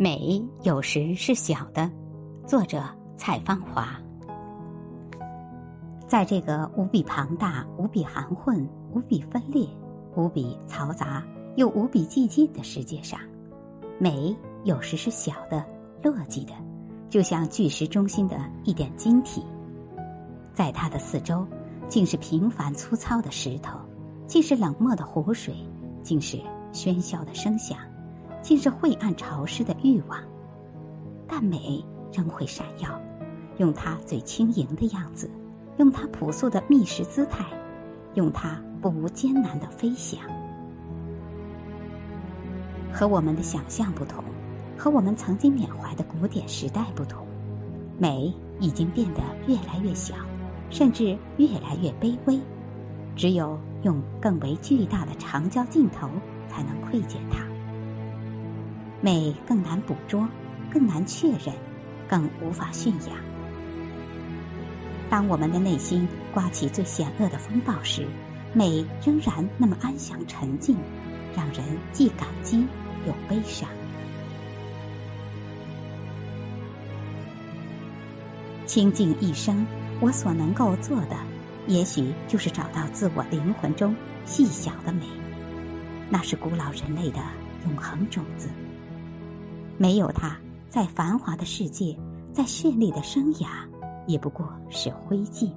美有时是小的，作者蔡芳华。在这个无比庞大、无比含混、无比分裂、无比嘈杂又无比寂静的世界上，美有时是小的、落寂的，就像巨石中心的一点晶体。在它的四周，竟是平凡粗糙的石头，竟是冷漠的湖水，竟是喧嚣的声响。竟是晦暗潮湿的欲望，但美仍会闪耀，用它最轻盈的样子，用它朴素的觅食姿态，用它不无艰难的飞翔。和我们的想象不同，和我们曾经缅怀的古典时代不同，美已经变得越来越小，甚至越来越卑微。只有用更为巨大的长焦镜头，才能窥见它。美更难捕捉，更难确认，更无法驯养。当我们的内心刮起最险恶的风暴时，美仍然那么安详沉静，让人既感激又悲伤。倾尽一生，我所能够做的，也许就是找到自我灵魂中细小的美，那是古老人类的永恒种子。没有他，在繁华的世界，在绚丽的生涯，也不过是灰烬。